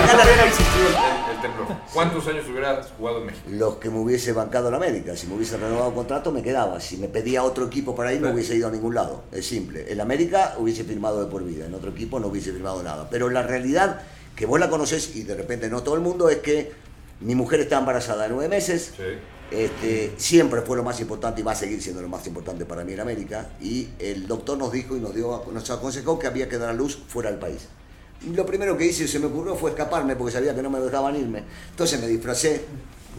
hubiera existido el, el temblor, ¿cuántos años hubieras jugado en México? Los que me hubiese bancado en América. Si me hubiese renovado contrato, me quedaba. Si me pedía otro equipo para ir, no hubiese ido a ningún lado. Es simple. En América hubiese firmado de por vida. En otro equipo no hubiese firmado nada. Pero la realidad, que vos la conocés y de repente no todo el mundo, es que mi mujer está embarazada de nueve meses. Sí. Este, siempre fue lo más importante y va a seguir siendo lo más importante para mí en América. Y el doctor nos dijo y nos, dio, nos aconsejó que había que dar a luz fuera del país. Lo primero que hice y se me ocurrió fue escaparme porque sabía que no me dejaban irme. Entonces me disfracé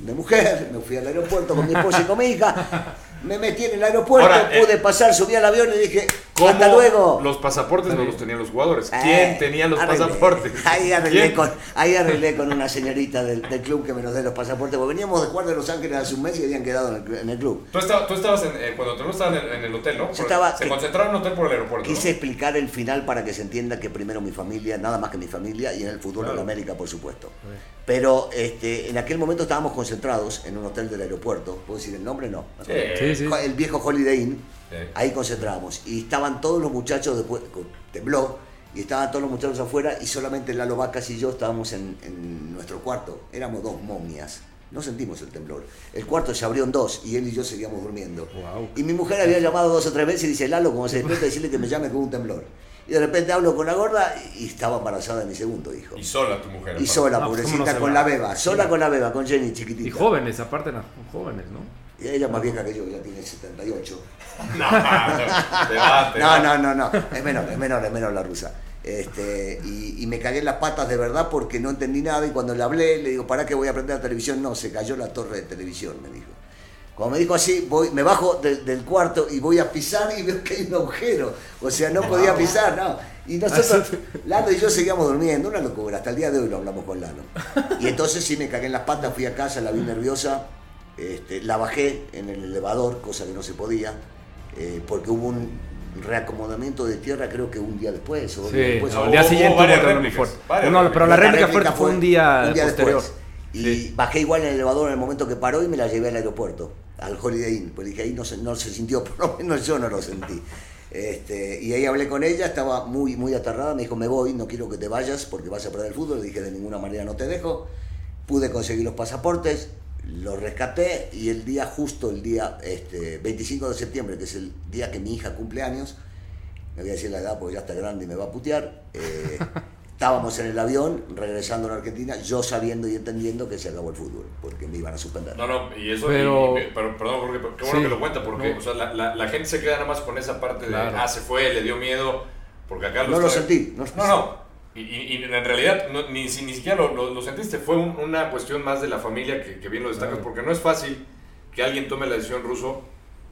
de mujer, me fui al aeropuerto con mi esposa y con mi hija, me metí en el aeropuerto, Ahora, eh, pude pasar, subí al avión y dije, ¿Cómo hasta luego. Los pasaportes no los tenían los jugadores. Eh, ¿Quién tenía los arreglé. pasaportes? Ahí arreglé, ¿Quién? con, ahí arreglé con una señorita del, del club que me nos dé los pasaportes, porque veníamos de jugar de Los Ángeles hace un mes y habían quedado en el, en el club. Tú, estabas, tú estabas en, eh, cuando tú estabas en, en el hotel, ¿no? Yo estaba- Se concentraron en el hotel por el aeropuerto. ¿no? Quise explicar el final para que se entienda que primero mi familia, nada más que mi familia, y en el fútbol Claro. en América, por supuesto. Pero este, en aquel momento estábamos concentrados en un hotel del aeropuerto. ¿Puedo decir el nombre? No. Sí. Sí, sí. El viejo Holiday Inn. Sí. Ahí concentrábamos. Y estaban todos los muchachos, después tembló, y estaban todos los muchachos afuera, y solamente Lalo Vacas y yo estábamos en, en nuestro cuarto. Éramos dos momias. No sentimos el temblor. El cuarto se abrió en dos y él y yo seguíamos durmiendo. Guau. Y mi mujer había llamado dos o tres veces y dice, Lalo, como se despierta, decirle que me llame con un temblor. Y de repente hablo con la gorda y estaba embarazada de mi segundo hijo. Y sola tu mujer. Y sola, No, pues, ¿cómo pobrecita, no con va? la beba. Sola con la beba, con Jenny chiquitita. Y jóvenes, aparte, no, jóvenes, ¿no? Y ella es más vieja que yo, ya tiene 78. No, No, no, no, no. Es menor, es menor, es menor la rusa. Este, y, y me cagué en las patas de verdad porque no entendí nada y cuando le hablé le digo, ¿para qué voy a aprender la televisión? No, se cayó la torre de televisión, me dijo. Cuando me dijo así, voy, me bajo de- del cuarto y voy a pisar y veo que hay un agujero. O sea, no podía pisar, no. Y nosotros, Lalo y yo seguíamos durmiendo, una locura. Hasta el día de hoy lo hablamos con Lalo. Y entonces sí me cagué en las patas, fui a casa, la vi nerviosa, este, la bajé en el elevador, cosa que no se podía, eh, porque hubo un reacomodamiento de tierra creo que un día después o Sí, después. no, el día siguiente hubo réplicas, fuerte. varias No, pero la La réplica réplica fuerte fue un día, posterior. después. Y Sí. bajé igual en el elevador en el momento que paró y me la llevé al aeropuerto, al Holiday Inn. Pues dije, ahí no se, no se sintió, por lo menos yo no lo sentí. Este, y ahí hablé con ella, estaba muy, muy aterrada, me dijo, me voy, no quiero que te vayas porque vas a perder el fútbol. Le dije, de ninguna manera no te dejo. Pude conseguir los pasaportes, los rescaté y el día justo, el día este, 25 de septiembre, que es el día que mi hija cumple años, me voy a decir la edad porque ya está grande y me va a putear. eh, estábamos en el avión regresando a la Argentina, yo sabiendo y entendiendo que se acabó el fútbol, porque me iban a suspender. No, no, y eso, Pero- y- y- pero perdón, Jorge, qué bueno Sí, que lo cuenta, porque no. o sea, la, la- la gente se queda nada más con esa parte de, ah, se fue, le dio miedo, porque acá No lo sentí, no- No, no, y, y- y en realidad no- ni, si- ni siquiera lo, lo- lo sentiste, fue un- una cuestión más de la familia que, que bien lo destacas, Claro. porque no es fácil que alguien tome la decisión ruso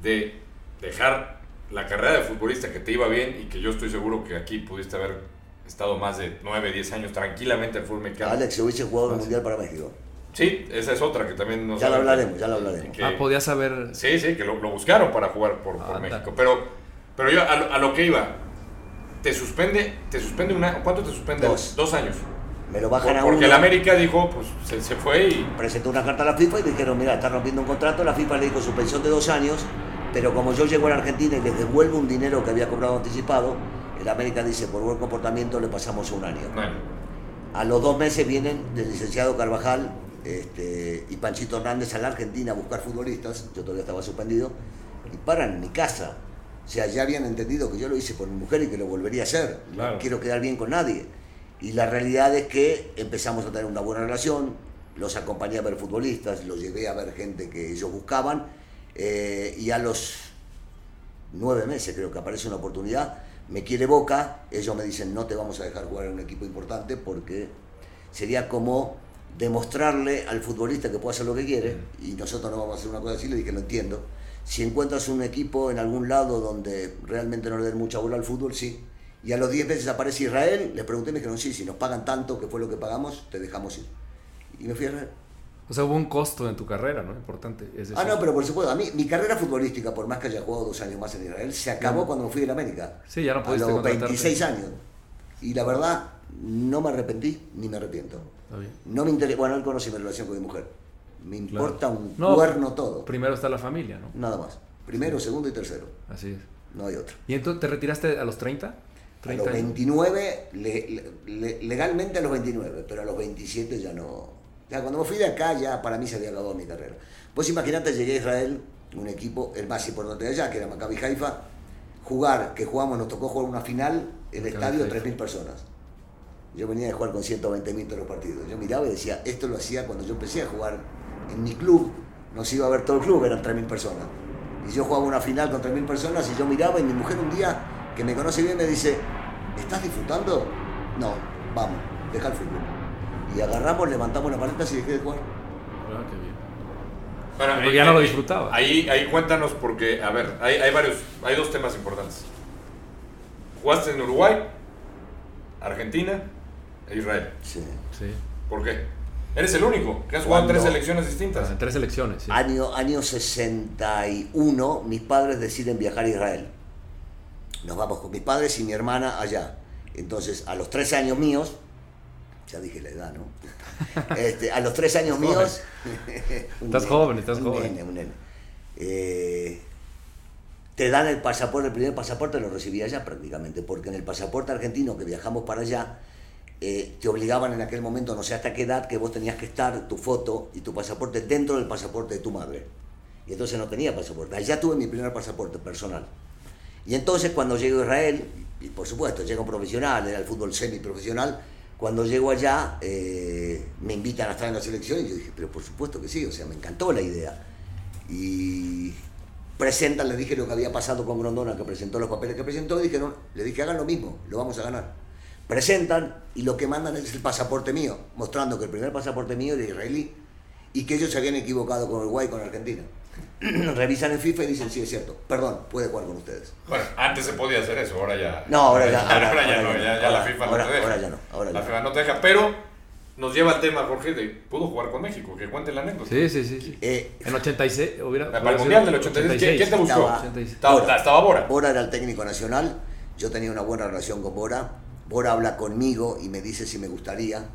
de dejar la carrera de futbolista que te iba bien y que yo estoy seguro que aquí pudiste haber estado más de 9, 10 años tranquilamente al fútbol mexicano. Alex, se hubiese jugado el Mundial para México. Sí, esa es otra que también nos Ya lo saben hablaremos, ya lo hablaremos. que- Ah, podías haber... Sí, sí, que lo, lo buscaron para jugar por, por Ah, México. Pero, pero yo a lo, a lo que iba, te suspende, te suspende una, ¿cuánto te suspende? Dos. años. Me lo Por- bajan a porque uno. el América dijo, pues se, se fue y presentó una carta a la FIFA y dijeron, mira, está rompiendo un contrato, la FIFA le dijo suspensión de dos años, pero como yo llego a la Argentina y les devuelvo un dinero que había cobrado anticipado, el América dice, por buen comportamiento le pasamos un año. bueno, A los dos meses vienen el licenciado Carvajal este, y Panchito Hernández a la Argentina a buscar futbolistas, yo todavía estaba suspendido, y paran en mi casa. O sea, ya habían entendido que yo lo hice por mi mujer y que lo volvería a hacer. Claro. No quiero quedar bien con nadie. Y la realidad es que empezamos a tener una buena relación, los acompañé a ver futbolistas, los llevé a ver gente que ellos buscaban, eh, y a los nueve meses creo que aparece una oportunidad, me quiere Boca, ellos me dicen no te vamos a dejar jugar en un equipo importante porque sería como demostrarle al futbolista que puede hacer lo que quiere y nosotros no vamos a hacer una cosa así, le dije lo entiendo. Si encuentras un equipo en algún lado donde realmente no le den mucha bola al fútbol, sí. Y a los 10 meses aparece Israel, les pregunté y me dijeron, sí, si nos pagan tanto, que fue lo que pagamos, te dejamos ir. Y me fui a Israel. O sea, hubo un costo en tu carrera, ¿no? Importante. Es Ah, no, pero por supuesto, a mí, mi carrera futbolística, por más que haya jugado dos años más en Israel, se acabó cuando me fui de la América. Sí, ya no A pudiste los contratarte. 26 años. Y la verdad, no me arrepentí ni me arrepiento. Está bien. No me interesa, bueno, él conoce mi relación con mi mujer. Me importa un No, cuerno todo. Primero está la familia, ¿no? Nada más. Primero, segundo y tercero. Así es. No hay otro. ¿Y entonces te retiraste a los 30? A los 29, le- le- legalmente a los 29, pero a los 27 ya no. Ya cuando me fui de acá, ya para mí se había acabado mi carrera. Pues imagínate, llegué a Israel, un equipo, el más importante de allá, que era Maccabi Haifa, jugar, que jugamos, nos tocó jugar una final, el Maccabi estadio, Haifa. 3.000 personas. Yo venía de jugar con 120.000 todos los partidos. Yo miraba y decía, esto lo hacía cuando yo empecé a jugar en mi club, nos iba a ver todo el club, eran 3.000 personas. Y yo jugaba una final con 3.000 personas y yo miraba y mi mujer un día, que me conoce bien, me dice, ¿estás disfrutando? No, vamos, deja el fútbol. Y agarramos, levantamos las maletas y dejé de jugar. Ah, qué bien. Bueno, Porque ahí- ya no lo disfrutaba. Ahí, ahí cuéntanos porque, a ver, hay, hay varios, hay dos temas importantes. Jugaste en Uruguay, Argentina e Israel. Sí. Sí. ¿Por qué? Eres el único que has jugado en tres selecciones distintas. En tres elecciones. Sí. Año, año 61, mis padres deciden viajar a Israel. Nos vamos con mis padres y mi hermana allá. Entonces, a los tres años míos, ya dije la edad, ¿no? Este, a los tres años Estás míos... Estás nene, joven, estás un joven. nene, un nene. Eh, te dan el pasaporte, el primer pasaporte lo recibí allá prácticamente, porque en el pasaporte argentino que viajamos para allá, eh, te obligaban en aquel momento, no sé hasta qué edad, que vos tenías que estar tu foto y tu pasaporte dentro del pasaporte de tu madre. Y entonces no tenía pasaporte. Allá tuve mi primer pasaporte personal. Y entonces cuando llego a Israel, y por supuesto, llego profesional, era el fútbol semiprofesional, cuando llego allá eh, me invitan a estar en la selección y yo dije, pero por supuesto que sí, o sea, me encantó la idea. Y presentan, le dije lo que había pasado con Grondona, que presentó los papeles que presentó, y dijeron, le dije, hagan lo mismo, lo vamos a ganar. Presentan y lo que mandan es el pasaporte mío, mostrando que el primer pasaporte mío era israelí y que ellos se habían equivocado con Uruguay y con Argentina. Revisan en FIFA y dicen, sí, es cierto, perdón, puede jugar con ustedes. Bueno, antes se podía hacer eso, ahora ya. No, ahora ya- ahora- ahora ya ahora no, ya no. ya, ya la FIFA no te deja. ahora ya no, ahora la ya FIFA no te deja, pero nos lleva al tema, Jorge, de pudo jugar con México, que cuente la anécdota. Sí, sí, sí. sí. Eh, En 86 hubiera. Para el Mundial del 86, ¿quién, quién te buscó? Estaba- Estaba, Bora. estaba Bora. Bora era el técnico nacional, yo tenía una buena relación con Bora. Bora habla conmigo y me dice si me gustaría.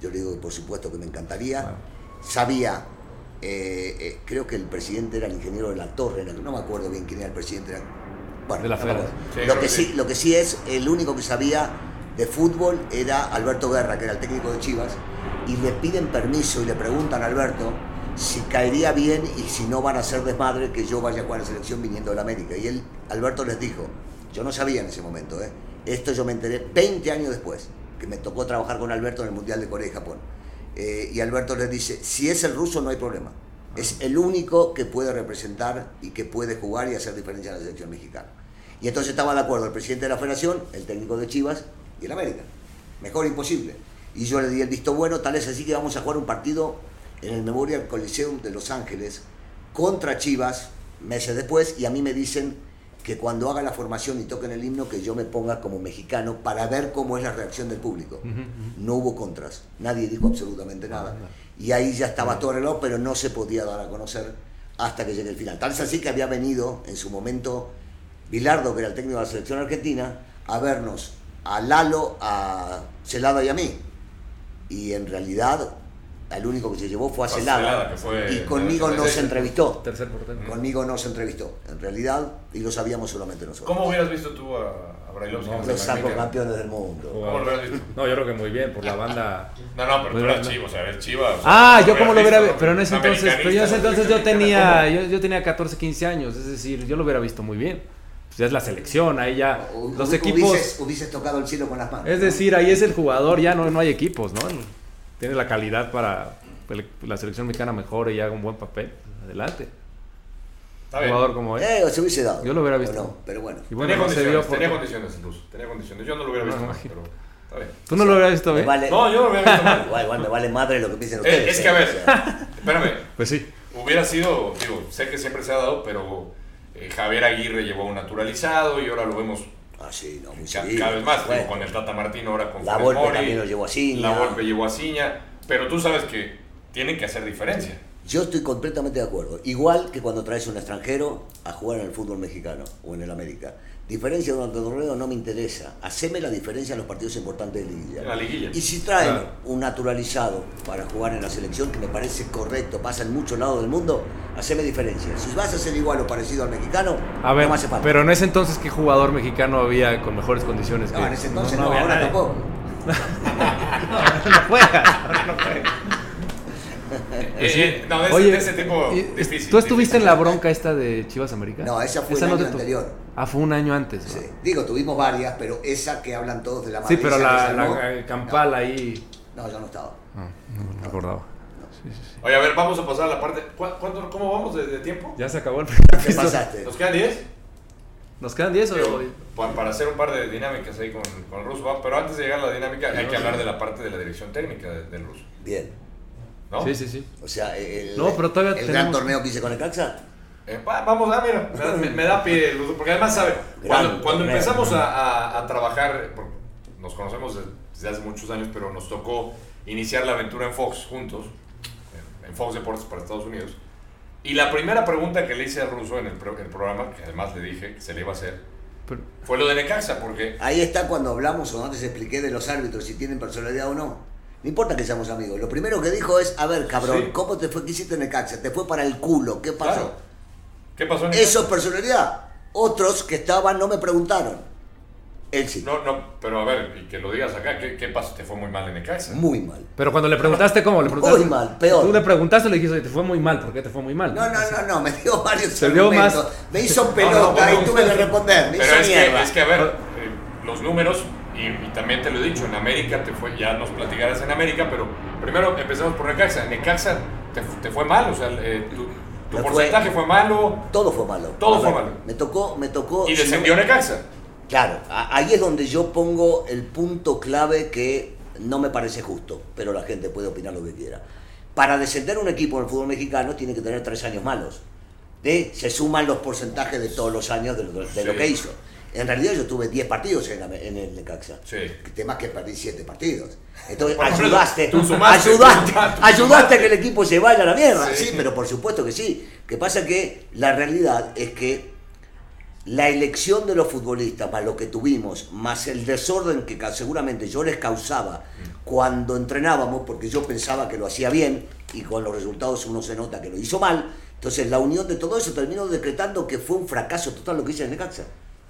Yo le digo que por supuesto que me encantaría. Wow. Sabía, eh, eh, creo que el presidente era el ingeniero de la Torre, no me acuerdo bien quién era el presidente. era- bueno, De la no. Sí, lo, que sí, lo que sí es, el único que sabía de fútbol era Alberto Guerra, que era el técnico de Chivas, y le piden permiso y le preguntan a Alberto si caería bien y si no van a hacer desmadre que yo vaya a jugar a la selección viniendo de la América. Y él, Alberto les dijo, yo no sabía en ese momento, ¿eh? Esto yo me enteré 20 años después, que me tocó trabajar con Alberto en el Mundial de Corea y Japón. Eh, y Alberto les dice, si es el ruso no hay problema. Es el único que puede representar y que puede jugar y hacer diferencia en la selección mexicana. Y entonces estaba de acuerdo el presidente de la federación, el técnico de Chivas y el América. Mejor imposible. Y yo le di el visto bueno, tal es así que vamos a jugar un partido en el Memorial Coliseum de Los Ángeles contra Chivas meses después y a mí me dicen que cuando haga la formación y toquen el himno que yo me ponga como mexicano para ver cómo es la reacción del público. No hubo contras, nadie dijo absolutamente nada. Y ahí ya estaba todo arreglado, pero no se podía dar a conocer hasta que llegue el final. Tal es así que había venido en su momento Bilardo, que era el técnico de la selección argentina, a vernos a Lalo, a Celada y a mí. Y en realidad, al único que se llevó fue a Celada. Y conmigo el no 86. se entrevistó. Tercer portero. Conmigo no se entrevistó, en realidad, y lo sabíamos solamente nosotros. ¿Cómo hubieras visto tú a, a Brailovsky? No, Los saco campeones del mundo. ¿Cómo lo hubieras visto? No, yo creo que muy bien, por la banda. No, no, pero tú eras chivo, o sea, eres chiva. o sea, Ah, yo como lo hubiera visto, pero en ese entonces, pero yo en ese entonces yo tenía, yo, yo tenía 14, 15 años, es decir, yo lo hubiera visto muy bien. Pues ya es la selección, ahí ya los equipos, Hubieses, hubieses tocado el cielo con las manos. es ¿no? decir, ahí es el jugador, ya no, no hay equipos, ¿no? Tiene la calidad para que la selección mexicana mejore y haga un buen papel. Adelante. Está Un bien. jugador como él. Eh, o se hubiese dado. Yo lo hubiera o visto. no, pero bueno. Y bueno, tenía, no condiciones, por- tenía condiciones incluso, tenía condiciones. Yo no lo hubiera visto No, mal, pero está bien. ¿Tú no lo hubieras visto bien? vale, No, yo no lo hubiera visto mal. igual, igual me vale madre lo que piensen Eh, ustedes. es que eh, a o ver, sea, espérame, Pues sí. hubiera sido, digo, sé que siempre se ha dado, pero eh, Javier Aguirre llevó un naturalizado y ahora lo vemos ah, sí, no, muy ca- seguido. cada vez más, Bueno, con el Tata Martino, ahora con La Volpe Mori, también lo llevó a Ciña. La Volpe llevó a Ciña, pero tú sabes que tienen que hacer diferencia. Yo estoy completamente de acuerdo. Igual que cuando traes un extranjero a jugar en el fútbol mexicano o en el América. Diferencia durante el torneo no me interesa. Haceme la diferencia en los partidos importantes de liguilla. La liguilla. Y si traen Claro. un naturalizado para jugar en la selección, que me parece correcto, pasa en muchos lados del mundo, haceme diferencia. Si vas a ser igual o parecido al mexicano, A ver, no me hace falta. pero en ese entonces, ¿qué jugador mexicano había con mejores condiciones que no, en ese entonces no, había ahora nadie. tampoco. no juegas. no juegas. Eh, no, de ese, Oye, de ese tipo difícil. ¿Tú estuviste difícil. en la bronca esta de Chivas América? No, esa fue el no año te to- anterior. Ah, fue un año antes. ¿no? Sí. Digo, tuvimos varias, pero esa que hablan todos de la Sí, madriza pero la, campal ahí. No, yo no estaba. No, no me acordaba. Sí, sí, sí. Oye, a ver, vamos a pasar a la parte. ¿cu- cuánto- ¿Cómo vamos de, de tiempo? Ya se acabó el primer ¿Qué pasaste? ¿Nos quedan 10? ¿Nos quedan 10 o Digo, pa- para hacer un par de dinámicas ahí con, con el ruso, ¿va? pero antes de llegar a la dinámica hay que hablar de la parte de la dirección técnica de- del ruso. Bien. ¿No? Sí, sí, sí. O sea, el, No, pero todavía el gran torneo que hice con el Caxa. Eh, va- vamos, ah, mira, me, da- me- me da pie porque además, ¿sabe? Cuando, empezamos a, a- a trabajar, nos conocemos desde hace muchos años, pero nos tocó iniciar la aventura en Fox juntos, en- Fox Deportes para Estados Unidos. Y la primera pregunta que le hice al ruso en el, pro- el programa, que además le dije que se le iba a hacer, Pero- fue lo de Necaxa, porque Ahí está cuando hablamos o antes expliqué de los árbitros, si tienen personalidad o no. No importa que seamos amigos. Lo primero que dijo es, a ver, cabrón, Sí. ¿cómo te fue? ¿Qué hiciste en el Caxa? Te fue para el culo. ¿Qué pasó? Claro. ¿qué pasó en Necaxa? Eso es personalidad. Otros que estaban no me preguntaron. Él sí. No, no, pero a ver, y que lo digas acá, ¿qué, qué pasó? ¿Te fue muy mal en Necaxa? Muy mal. Pero cuando le preguntaste cómo, le preguntaste. Muy mal, peor. Tú le preguntaste, le dijiste, te fue muy mal. ¿Por qué te fue muy mal? No, no, no, no, me dio varios Se dio más- Me hizo No, pelota no, bueno, y tuve que responder. Me Pero hizo es que, mierda. es que, a ver, eh, los números, y, y también te lo he dicho, en América te fue, ya nos platicarás en América, pero primero empezamos por Necaxa. Necaxa te, te fue mal, o sea, eh, tu, tu Me fue- porcentaje fue, malo Todo fue malo. Todo fue malo. Me tocó, me tocó. y si no descendió Necaxa. Claro, ahí es donde yo pongo el punto clave que no me parece justo, pero la gente puede opinar lo que quiera. Para descender un equipo en el fútbol mexicano tiene que tener tres años malos. ¿Eh? Se suman los porcentajes de todos los años de lo, de lo Sí. que hizo. En realidad yo tuve 10 partidos en, la- en el Necaxa. Sí. El tema es que perdí 7 partidos. Entonces ayudaste, tú sumaste, ayudaste, tú sumaste, tú ayudaste a que el equipo se vaya a la mierda. Sí. Sí, pero por supuesto que sí. Que pasa que la realidad es que la elección de los futbolistas, más lo que tuvimos, más el desorden que seguramente yo les causaba cuando entrenábamos, porque yo pensaba que lo hacía bien y con los resultados uno se nota que lo hizo mal, entonces la unión de todo eso terminó decretando que fue un fracaso total lo que hice en Necaxa.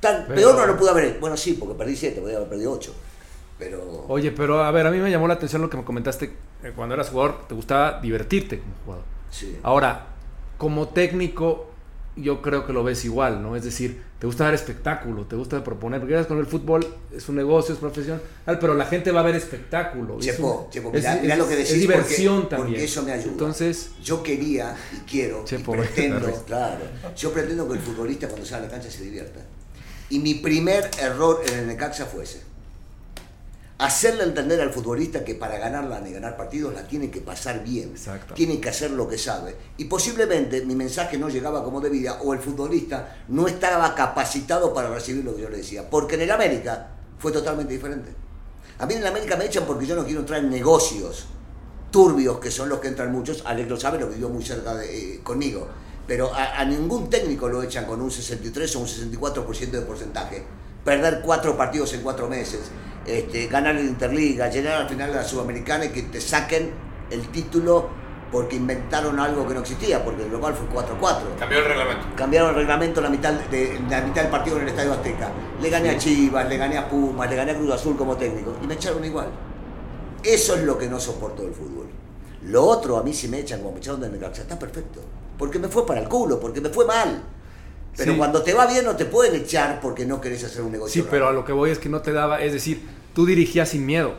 Tan Pero- peor no lo pude haber. Bueno, sí, porque perdí 7, podía haber perdido 8. Pero Oye, pero a ver, a mí me llamó la atención lo que me comentaste. eh, Cuando eras jugador, te gustaba divertirte como jugador. sí. Ahora, como técnico, yo creo que lo ves igual, ¿no? Es decir, te gusta dar espectáculo, te gusta proponer, porque con el fútbol, es un negocio, es profesión, pero la gente va a ver espectáculo. y es Chepo, un- Chepo, es- mirá, es- lo que decís. Es diversión porque, también. Porque eso me ayuda. Entonces, yo quería y quiero Chepo, y pretendo, claro, yo pretendo que el futbolista cuando sale a la cancha se divierta. Y mi primer error en el Necaxa fue ese. Hacerle entender al futbolista que para ganarla ni ganar partidos la tiene que pasar bien. Exacto. Tiene que hacer lo que sabe. Y posiblemente mi mensaje no llegaba como debía o el futbolista no estaba capacitado para recibir lo que yo le decía. Porque en el América fue totalmente diferente. A mí en el América me echan porque yo no quiero entrar en negocios turbios, que son los que entran muchos. Alex lo sabe, lo vivió muy cerca de, eh, conmigo. Pero a, a ningún técnico lo echan con un 63 o un 64% de porcentaje. Perder cuatro partidos en cuatro meses, este, ganar el Interliga, llegar al final de la Sudamericana y que te saquen el título porque inventaron algo que no existía, porque el local fue 4-4 Cambió el reglamento. cambiaron el reglamento la mitad, de, la mitad del partido en el Estadio Azteca. Le gané a Chivas, le gané a Pumas, le gané a Cruz Azul como técnico y me echaron igual. Eso es lo que no soporto del fútbol. Lo otro, a mí si me echan como me echaron del Necaxa, está perfecto. Porque me fue para el culo, porque me fue mal. Pero Sí. cuando te va bien no te pueden echar porque no querés hacer un negocio. sí, raro. pero a lo que voy es que no te daba, es decir, tú dirigías sin miedo.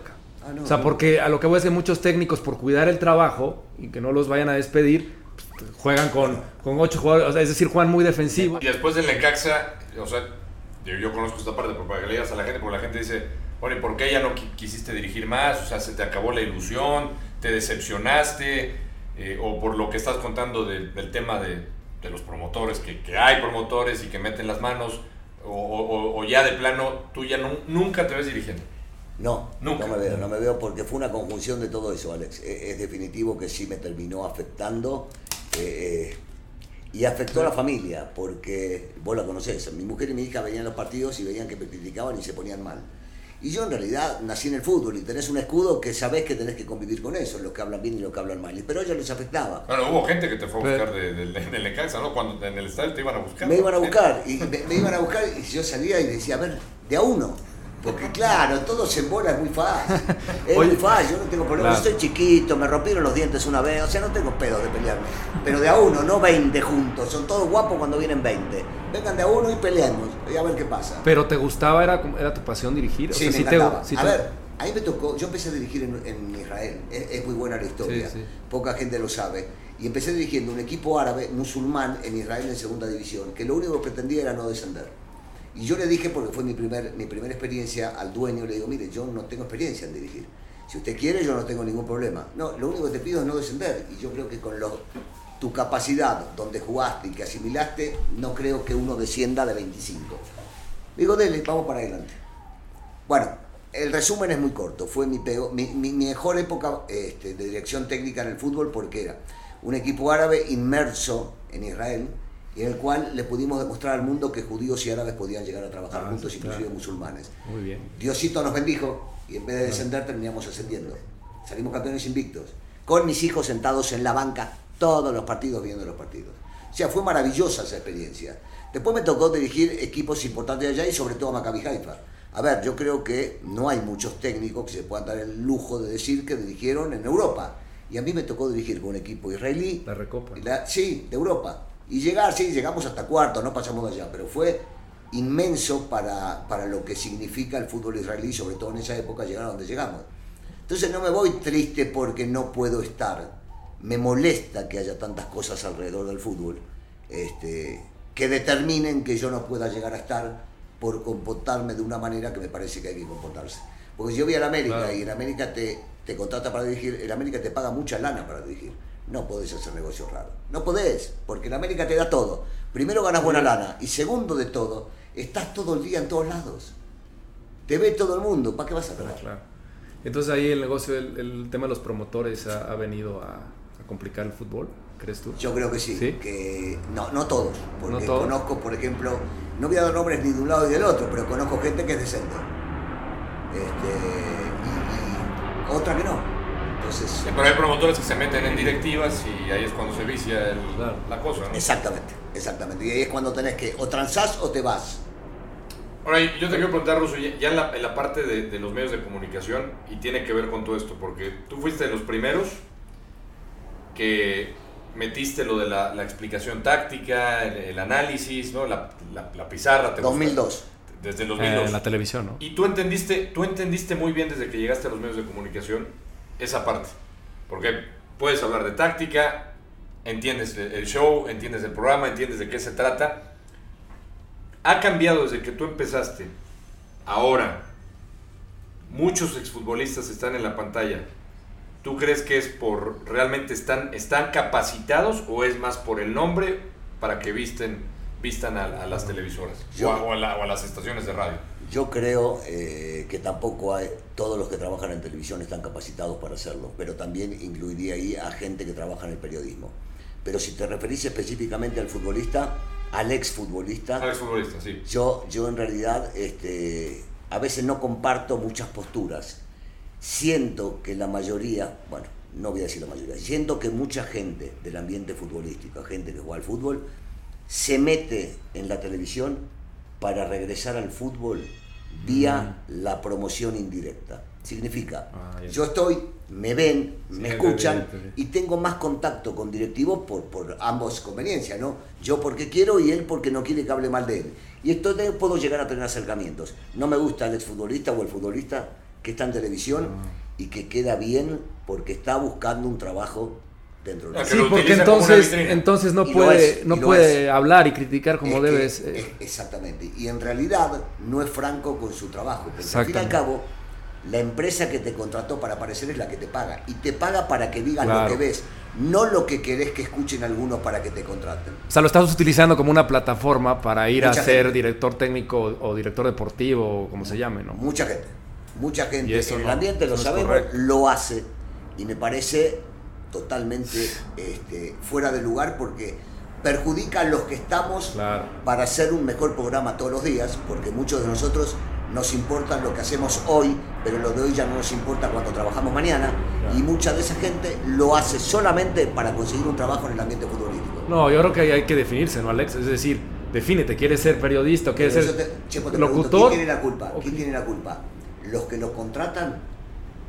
Ah, no, o sea, no. porque a lo que voy es que muchos técnicos, por cuidar el trabajo y que no los vayan a despedir, pues, juegan con, con ocho jugadores, o sea, es decir, juegan muy defensivo. Y después del Necaxa, o sea, yo, yo conozco esta parte pero para que le digas a la gente, porque la gente dice, bueno, ¿y por qué ya no qui- quisiste dirigir más? O sea, se te acabó la ilusión, te decepcionaste, eh, o por lo que estás contando del, del tema de, de los promotores, que, que hay promotores y que meten las manos, o, o- o ya de plano tú ya nu- nunca te ves dirigiendo. No, Nunca. no me veo, no me veo porque fue una conjunción de todo eso, Alex. Es, es definitivo que sí me terminó afectando Eh, eh, y afectó a la familia, porque vos la conocés. Mi mujer y mi hija veían los partidos y veían que me criticaban y se ponían mal. Y yo en realidad nací en el fútbol y tenés un escudo que sabés que tenés que convivir con eso, los que hablan bien y los que hablan mal. Pero a ellos les afectaba. Bueno, hubo gente que te fue a buscar de, de, de, Necaxa, ¿no? Cuando en el estadio te iban a buscar. Me iban a buscar, y me, me, iban a buscar y yo salía y decía, a ver, de a uno. Porque claro, todo se embola, es muy fácil. Es muy fácil, yo no tengo problema. Yo soy chiquito, me rompieron los dientes una vez, o sea, no tengo pedo de pelearme. Pero de a uno, no 20 juntos. Son todos guapos cuando vienen 20. Vengan de a uno y peleemos. Y a ver qué pasa. ¿Pero te gustaba, era, era tu pasión dirigir? Sí, o sea, me encantaba. Te, a ver, a mí me tocó, yo empecé a dirigir en, en Israel, es, es, muy buena la historia, sí, sí. poca gente lo sabe. Y empecé dirigiendo un equipo árabe musulmán en Israel en segunda división, que lo único que pretendía era no descender. Y yo le dije, porque fue mi, primer, mi primera experiencia al dueño, le digo, mire, yo no tengo experiencia en dirigir. Si usted quiere, yo no tengo ningún problema. No, lo único que te pido es no descender. Y yo creo que con lo, tu capacidad, donde jugaste y que asimilaste, no creo que uno descienda de 25. Digo, dele, vamos para adelante. Bueno, el resumen es muy corto. Fue mi, peor, mi, mi, mejor época este, de dirección técnica en el fútbol porque era un equipo árabe inmerso en Israel, y en el cual le pudimos demostrar al mundo que judíos y árabes podían llegar a trabajar ah, juntos, inclusive claro. musulmanes. Muy bien. Diosito nos bendijo y en vez de descender terminamos ascendiendo. Salimos campeones invictos, con mis hijos sentados en la banca todos los partidos viendo los partidos. O sea, fue maravillosa esa experiencia. Después me tocó dirigir equipos importantes allá y sobre todo a Maccabi Haifa. A ver, yo creo que no hay muchos técnicos que se puedan dar el lujo de decir que dirigieron en Europa. Y a mí me tocó dirigir con un equipo israelí. La Recopa. La, sí, de Europa y llegar, sí, llegamos hasta cuarto, no pasamos de allá, pero fue inmenso para, para lo que significa el fútbol israelí, sobre todo en esa época, llegar a donde llegamos. Entonces no me voy triste porque no puedo estar. Me molesta que haya tantas cosas alrededor del fútbol este, que determinen que yo no pueda llegar a estar por comportarme de una manera que me parece que hay que comportarse. Porque yo voy a la América claro. y en América te, te contrata para dirigir, en América te paga mucha lana para dirigir no podés hacer negocios raros. No podés, porque en América te da todo. Primero ganas buena lana y segundo de todo, estás todo el día en todos lados. Te ve todo el mundo, ¿para qué vas a ganar? Claro. Entonces ahí el negocio, el, el tema de los promotores ha, ha venido a, a, complicar el fútbol, ¿crees tú? Yo creo que sí. ¿Sí? Que, no, no todos, porque ¿No todos? conozco, por ejemplo, no voy a dar nombres ni de un lado ni del otro, pero conozco gente que es decente. Este, y, y otra que no. Entonces, sí, pero hay promotores que se meten en directivas y ahí es cuando se vicia el, claro. la cosa. ¿no? Exactamente, exactamente. Y ahí es cuando tenés que o transás o te vas. Ahora, yo te quiero preguntar, Russo, ya en la, en la parte de, de, los medios de comunicación, y tiene que ver con todo esto, porque tú fuiste de los primeros que metiste lo de la, la explicación táctica, el, el, análisis, ¿no? la, la pizarra. Te 2002. Gusta, desde el 2002. Eh, la televisión, ¿no? Y tú entendiste, tú entendiste muy bien desde que llegaste a los medios de comunicación esa parte. Porque puedes hablar de táctica, entiendes el show, entiendes el programa, entiendes de qué se trata. Ha cambiado desde que tú empezaste. Ahora, muchos exfutbolistas están en la pantalla. ¿Tú crees que es por realmente están, están capacitados o es más por el nombre para que visten, vistan a, a las televisoras Yo, o, a, o, a la, o a las estaciones de radio? Yo creo eh, que tampoco hay, todos los que trabajan en televisión están capacitados para hacerlo, pero también incluiría ahí a gente que trabaja en el periodismo. Pero si te referís específicamente al futbolista, al exfutbolista, al futbolista, sí. yo, yo en realidad este, a veces no comparto muchas posturas. Siento que la mayoría, bueno, no voy a decir la mayoría, siento que mucha gente del ambiente futbolístico, gente que juega al fútbol, se mete en la televisión para regresar al fútbol vía mm. la promoción indirecta. Significa, ah, yo estoy, me ven, sí, me escuchan bien, y tengo más contacto con directivos por, por ambos conveniencias, ¿no? Yo porque quiero y él porque no quiere que hable mal de él. Y esto puedo llegar a tener acercamientos. No me gusta el exfutbolista o el futbolista que está en televisión ah. y que queda bien porque está buscando un trabajo dentro de Sí, porque entonces, entonces no puede, es, no puede hablar y criticar como es debes. Que, eh. Exactamente. Y en realidad no es franco con su trabajo. Porque al fin y al cabo, la empresa que te contrató para aparecer es la que te paga. Y te paga para que digas claro. lo que ves, no lo que querés que escuchen algunos para que te contraten. O sea, lo estás utilizando como una plataforma para ir Mucha a ser gente. director técnico o director deportivo, o como se llame, ¿no? Mucha gente. Mucha gente en el ambiente, lo sabemos, lo hace. Y me parece totalmente este, fuera de lugar porque perjudica a los que estamos Claro. para hacer un mejor programa todos los días, porque muchos de nosotros nos importa lo que hacemos hoy, pero lo de hoy ya no nos importa cuando trabajamos mañana, Claro. y mucha de esa gente lo hace solamente para conseguir un trabajo en el ambiente futbolístico. No, yo creo que hay que definirse, ¿no, Alex? Es decir, defínete, ¿quieres ser periodista o quieres ser te- Chepo, te pregunto? ¿Quién tiene la culpa? ¿Quién tiene la culpa? ¿Los que los contratan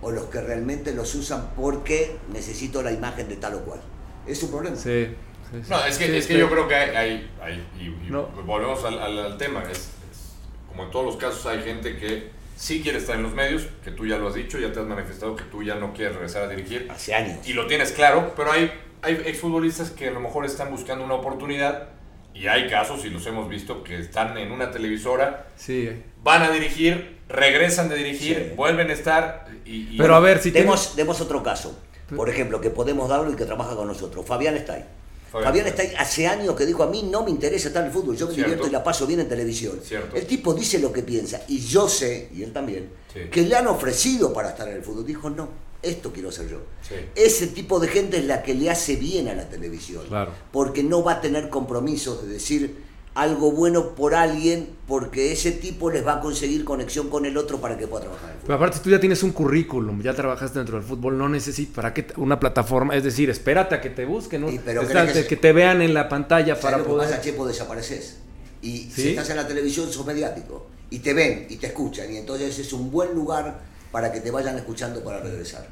o los que realmente los usan porque necesito la imagen de tal o cual? Es un problema. Sí. sí, sí. No, es que, Sí, es que sí. yo creo que hay, hay- hay- y, y No. volvemos al, al- al tema, es, es- como en todos los casos hay gente que sí quiere estar en los medios, que tú ya lo has dicho, ya te has manifestado que tú ya no quieres regresar a dirigir, Hace años. y lo tienes claro, pero hay, hay exfutbolistas que a lo mejor están buscando una oportunidad, y hay casos, y los hemos visto, que están en una televisora, Sí. van a dirigir, regresan de dirigir, Sí. vuelven a estar, y... y- Pero a ver, si demos, tienes... demos otro caso, por ejemplo, que podemos darlo y que trabaja con nosotros. Fabián está ahí. Fabián está está ahí hace años que dijo a mí no me interesa estar en el fútbol, yo me Cierto. divierto y la paso bien en televisión. Cierto. El tipo dice lo que piensa y yo sé, y él también, Sí. que le han ofrecido para estar en el fútbol. Dijo no, esto quiero ser yo. Sí. Ese tipo de gente es la que le hace bien a la televisión. Claro. Porque no va a tener compromisos de decir algo bueno por alguien porque ese tipo les va a conseguir conexión con el otro para que pueda trabajar en el fútbol. Pero aparte tú ya tienes un currículum, ya trabajaste dentro del fútbol, no necesitas para qué te- una plataforma, es decir, espérate a que te busquen, ¿no? Sí, pero Está- ¿crees que que, te vean en la pantalla ¿Sabes para que poder. pasa, Chepo? Desapareces. Y ¿Sí? si estás en la televisión, sos mediático. Y te ven y te escuchan. Y entonces es un buen lugar para que te vayan escuchando para regresar.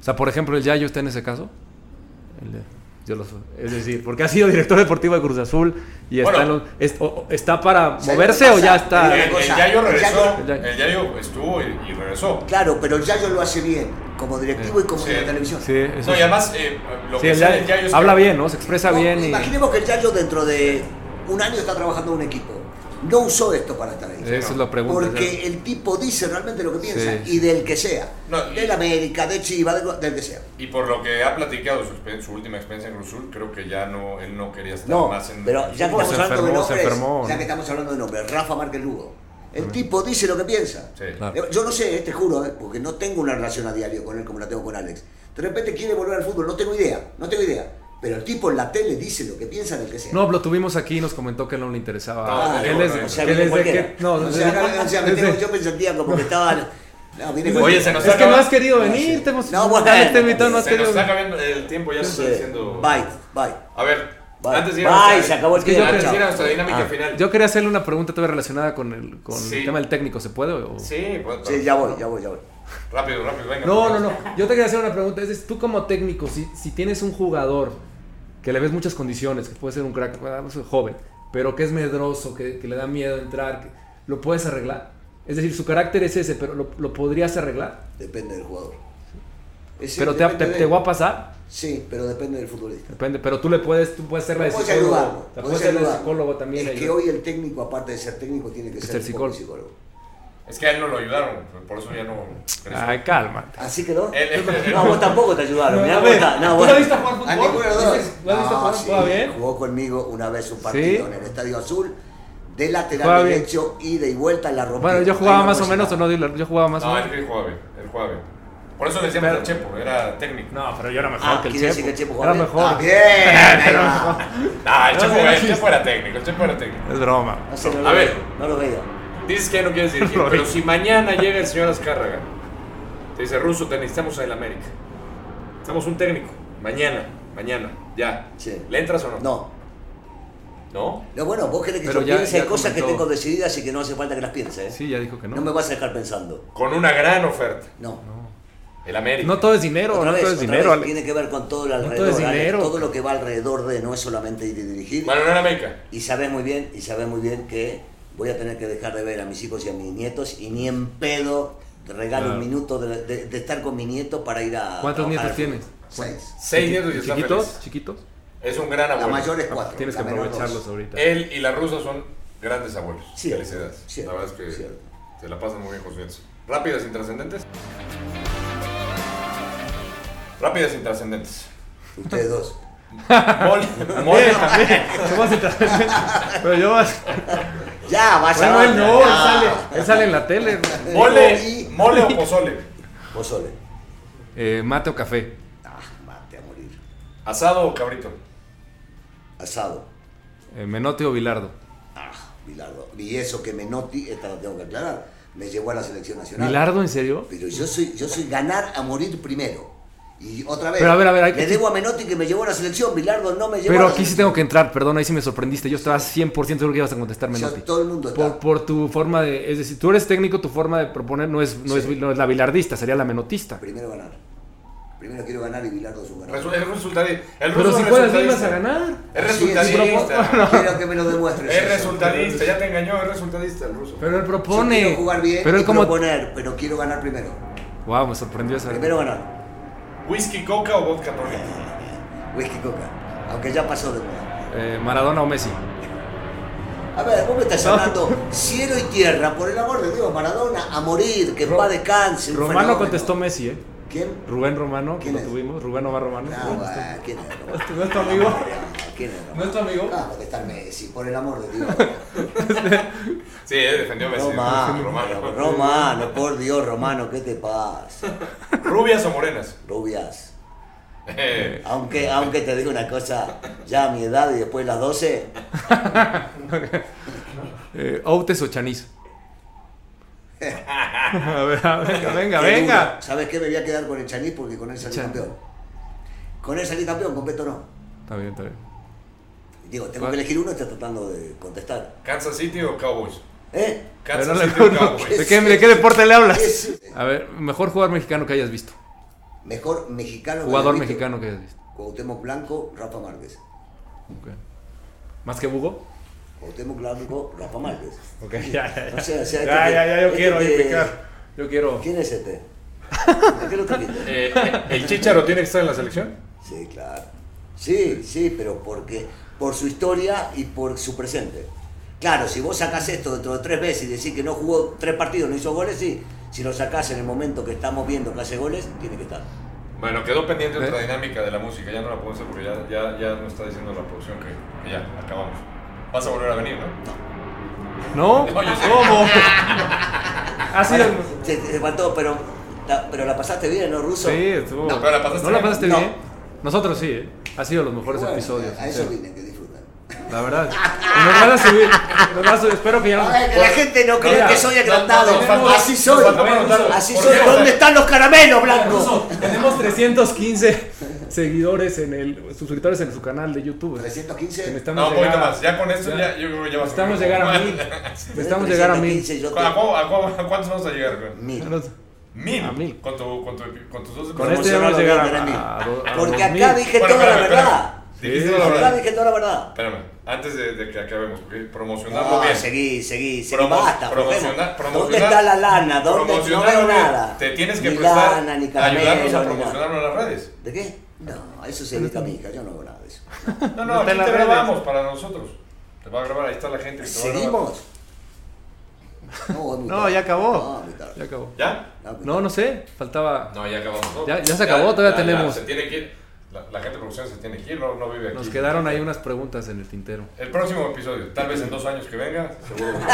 O sea, por ejemplo, el Yayo está en ese caso. El de- yo lo soy. Es decir, porque ha sido director deportivo de Cruz Azul y está, en los- es- o- o- está para ¿Sabes moverse o ya está. El, Yayo el regresó, Yayo- el Yayo estuvo y, y regresó. Claro, pero el Yayo lo hace bien, como directivo y como Sí. la televisión. Sí, eso No, y además, eh, lo Sí, que el Yayo del Yayo es que- habla bien, ¿no? Se expresa No, bien y. Imaginemos que el Yayo dentro de un año está trabajando en un equipo. No usó esto para estar ahí. Eso es la pregunta. Porque el tipo dice realmente lo que piensa Sí. y del que sea. No, y- del América, de Chivas, del, del que sea. Y por lo que ha platicado su, su última experiencia en Cruz Azul, creo que ya no, él no quería estar No, más en pero ya que estamos se hablando de enfermó, nombres, enfermó, ya que estamos hablando de nombres, Rafa Márquez Lugo. El tipo dice lo que piensa. Sí. Claro. Eh, Yo no sé, te juro, eh, porque no tengo una relación a diario con él como la tengo con Alex. De repente quiere volver al fútbol, no tengo idea, no tengo idea. Pero el tipo en la tele dice lo que piensa del que sea. No, lo tuvimos aquí y nos comentó que no le interesaba. Él es- o sea, que él viene es de cualquiera. que- no, o sea, desde- no, o sea, me tengo- yo me sentía como que estaba... No, viene Oye, se nos Es está que no has acabando- querido venir, sí. te hemos. No, bueno, te no has Se nos querido está venir. acabando el tiempo, ya se está diciendo... Bye, bye. A ver, Bye. antes de ir a se acabó el antes tiempo, de ir a chao. nuestra dinámica Ah, final. Yo quería hacerle una pregunta todavía relacionada con el, con Sí. el tema del técnico, ¿se puede? o- Sí, pues, Sí, ya voy, ya voy, ya voy. Rápido, rápido, venga. No, no, no. Yo te quería hacer una pregunta. Es decir, tú como técnico, si, si tienes un jugador que le ves muchas condiciones, que puede ser un crack, bueno, es joven, pero que es medroso, que, que le da miedo entrar, que- ¿lo puedes arreglar? Es decir, su carácter es ese, pero ¿lo, lo podrías arreglar? Depende del jugador. Pero te, te, de- te va a pasar, Sí, pero depende del futbolista. depende. Pero tú le puedes, tú puedes ser Puedes psicólogo. ayudarlo, puedes ser ayudarlo. psicólogo también. Es que hoy el técnico, aparte de ser técnico, tiene que ser ser un poco psicólogo. Es que a él no lo ayudaron, por eso ya no... creció. Ay, calma. ¿Así quedó? Él- él- él- No, vos tampoco te ayudaron. mirá a cómo ver, está. No, ¿tú bueno. lo viste jugar fútbol? A ninguno de los dos. ¿Dices, ¿lo has visto No, jugar? ¿Juega bien? Jugó conmigo una vez un partido ¿Sí? en el Estadio Azul, de lateral derecho, ida y vuelta en la rompió. Bueno, yo jugaba no más o menos, o no, yo jugaba más o No, menos. él jugaba bien, él jugaba bien. Por eso le decíamos Pero- al Chepo, era técnico. No, pero yo era mejor Ah, que el Chepo. decir que el Chepo Era mejor. Ah, bien, va. Ah, el No, Chepo, no, el no, Chepo era técnico, el Chepo era técnico. Es broma. No no A veo, ver. No lo veo. Dices que ya no quieres dirigir, pero si mañana llega el señor Azcárraga, te dice, Ruso, te necesitamos en el América. Necesitamos un técnico. Mañana, mañana, ya. Sí. ¿Le entras o no? No. ¿No? No, bueno, vos querés que Pero yo ya- piense, ya hay cosas que comentó. tengo decididas y que no hace falta que las piense. ¿eh? Sí, ya dijo que no. No me vas a dejar pensando. Con una gran oferta. No. El América. No todo es dinero, Otra no vez, todo es otra dinero. vez, Ale. tiene que ver con todo el todo alrededor. es Alex. dinero. Todo lo que va alrededor de no es solamente ir y dirigir. Bueno, no en América. Y sabes muy bien, y sabes muy bien que voy a tener que dejar de ver a mis hijos y a mis nietos y ni en pedo regalo Claro. un minuto de, de- de estar con mi nieto para ir a. ¿Cuántos nietos tienes? Seis. Seis nietos y ¿Chiquitos? feliz. ¿Chiquitos? Es un gran La abuelo. mayor es cuatro. Tienes la que dos. aprovecharlos ahorita. Él y la rusa son grandes abuelos. Cierto, Felicidades. cierto, la verdad es que cierto. se la pasan muy bien con sus nietos. Rápidas y trascendentes. Rápidas y trascendentes. Ustedes dos. Mole, mole, intrascendentes. Pero yo más. Ya, vaya. Bueno, él no, él sale, él sale en la tele. mole, mole o pozole. Pozole. Eh, mate o café. Ah, mate a morir. ¿Asado o cabrito? Asado. Eh, Menotti o Bilardo. Ah, Bilardo. Y eso que Menotti, esta la tengo que aclarar, me llevó a la selección nacional. ¿Bilardo, en serio? Pero yo soy, yo soy ganar a morir primero. Y otra vez, Pero a ver, a ver, hay le que- debo a Menotti que me llevó a la selección, Bilardo no me llevó Pero a la aquí sí selección. tengo que entrar, perdón, ahí sí me sorprendiste. Yo estaba 100% seguro que ibas a contestar Yo- Menotti. todo el mundo está. Por, por tu forma de. Es decir, tú eres técnico, tu forma de proponer no es, no Sí. es, no es la bilardista, sería la menotista. Primero ganar. Primero quiero ganar y Bilardo es un ganador. Resu- Es resultadista. El Pero ruso si es puedes, ibas resultadista. a ganar. Es resultadista. Quiero que me lo demuestres. Es eso. resultadista, ya te engañó, es resultadista el ruso. Pero él Yo propone. quiero jugar bien pero y él como. proponer, pero quiero ganar primero. Wow, me sorprendió esa. Primero ganar. ¿Whisky coca o vodka tonic? Whisky coca. Aunque ya pasó de moda. Eh, Maradona o Messi. A ver, vos me estás hablando cielo y tierra, por el amor de Dios, Maradona, a morir, que Ro- paz descanse. un Romano fenómeno. contestó Messi, ¿eh? ¿Quién? Rubén Romano, que ¿Quién lo es? tuvimos. Rubén Omar Romano. No, bueno, ¿quién es? ¿No es tu amigo? ¿Quién es? ¿No es tu amigo? Claro que está Messi, por el amor de Dios. Sí, defendió a Messi. Romano, Romano. Romano, por Dios, Romano, ¿qué te pasa? ¿Rubias o morenas? Rubias. Eh, Aunque, aunque te digo una cosa, ya a mi edad y después de las 12, Eh, Outes o Chaniz. a ver, a ver, venga, qué venga. duro. ¿Sabes qué? Me voy a quedar con el Chanis porque con él salí Chan. campeón. Con él salí campeón, con Beto no. Está bien, está bien. Digo, tengo ¿Cuál? que elegir uno y estoy tratando de contestar. ¿Kansas City o Cowboys? ¿Eh? Pero ¿Kansas no le- City o no, Cowboys? ¿De qué, de qué deporte le hablas? A ver, mejor jugador mexicano que hayas visto. mejor mexicano. que Jugador mexicano que hayas visto. Cuauhtémoc Blanco, Rafa Márquez. ¿Más que Hugo? Cuauhtémoc Blanco, Rafa Márquez. Ok, ya, ya. O sea, o sea, ya, ya, que- ya, yo este quiero que- explicar. Yo quiero. ¿Quién es este? ¿Por qué lo? Eh, ¿El Chicharo tiene que estar en la selección? Sí, claro. Sí, sí, pero porque por su historia y por su presente. Claro, si vos sacás esto dentro de tres veces y decís que no jugó tres partidos, no hizo goles, sí. Si lo sacás en el momento que estamos viendo que hace goles, tiene que estar. Bueno, quedó pendiente otra ¿Eh? dinámica de la música, ya no la podemos hacer porque ya, ya, ya nos está diciendo la producción que, que ya, acabamos. Vas a volver a venir, ¿no? ¿No? Oye, sí. ¿Cómo? Ha sido. Te, te faltó, pero, la, pero la pasaste bien, ¿no, Ruso? Sí, estuvo. No, pero la pasaste ¿No la bien. No. Nosotros sí, ¿eh? Ha sido los mejores Bueno, episodios. A eso vine, que. La verdad. Nos van a subir. Nos van a subir. Espero que ya no. A ver, que la gente no cree Mira, que soy agrandado. no, así soy. Así ¿por soy. ¿Dónde están los caramelos blancos? Ruso, tenemos 315 seguidores en el. suscriptores en su canal de YouTube. 315. Necesitamos No, un poquito más. Ya con esto ya. yo creo que ya vas Necesitamos llegar a mil. Necesitamos llegar a mil. 315, yo te- ¿A, cu- a cu- a cuántos vamos a llegar? Mil. Mil. A mil. Con, tu, con, tu, con tus dos Con este vamos a llegar a, a Porque acá mil. dije Bueno, toda la verdad. Dijiste Sí, la verdad. dije toda la verdad. Espérame, antes de, de que acabemos, ¿ok? promocionarlo No, bien. seguí, seguí, seguí, Promo- basta, promocionar- ¿Dónde está la lana? ¿Dónde no veo nada? Te tienes que ni prestar lana, ni ayudarnos a promocionarlo en las redes. ¿De qué? No, eso se dedica a mi hija, yo no hago nada de eso. No, No aquí te redes. grabamos para nosotros. Te va a grabar, ahí está la gente. que te va a grabar. ¿Seguimos? No, No, ya acabó. No. Ya acabó. ¿Ya? No, No, sé. Faltaba. No, ya acabamos. Ya- ya se acabó, todavía tenemos. se tiene que ir. La, la gente de producción se tiene que ir, no, no vive aquí. Nos quedaron ahí unas preguntas en el tintero. El próximo episodio, tal vez en dos años que venga, seguro.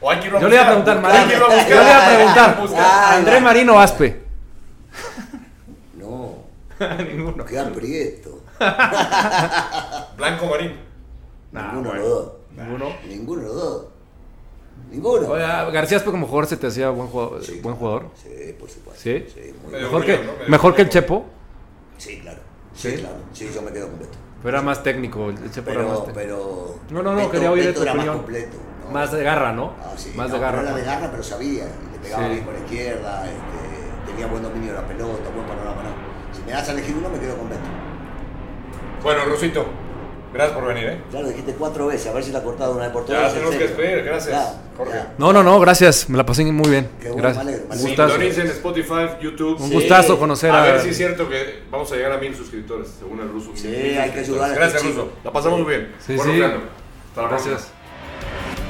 o hay que irlo a Yo le iba a preguntar, Marino. buscar. Yo le iba a preguntar. Ah, André. Marino o Aspe. No, Ninguno. quedan prieto. Blanco Marín. Nah, Ninguno de bueno. los dos. Ninguno. Ninguno de los dos. Ninguno. Oye, García Aspe como jugador se te hacía buen jugador. Sí, buen jugador. Sí, por supuesto. ¿Sí? muy bien. Mejor que, mejor que el. Chepo. Sí, claro. Sí, ¿Sí? claro. Sí, yo me quedo con Beto. Pero era más técnico. El Chepo era más Pero, técnico. pero. No, no, no, Beto- quería oír tu era opinión. Más completo. ¿no? Más de garra, ¿no? Ah, sí, más no, de garra. pero Era de garra, pero sabía. Le pegaba Sí. bien con la izquierda. Este, tenía buen dominio de la pelota, buen panorama. No. Si me das a elegir uno, me quedo con Beto. Bueno, Rosito, gracias por venir, ¿eh? Ya lo dijiste cuatro veces, a ver si la ha cortado una vez por Ya todas. en tenemos que despedir, gracias, Ya, Jorge. ya. No, no, no, gracias. Me la pasé muy bien. Qué bueno, gracias. me alegro, me Un gustazo. Spotify, YouTube. Un Sí. gustazo conocer A a. ver si es cierto que vamos a llegar a mil suscriptores, según el ruso. Sí, hay que ayudar a Gracias, este ruso. La pasamos muy bien. Sí, Bueno, sí. Hasta la Gracias. próxima.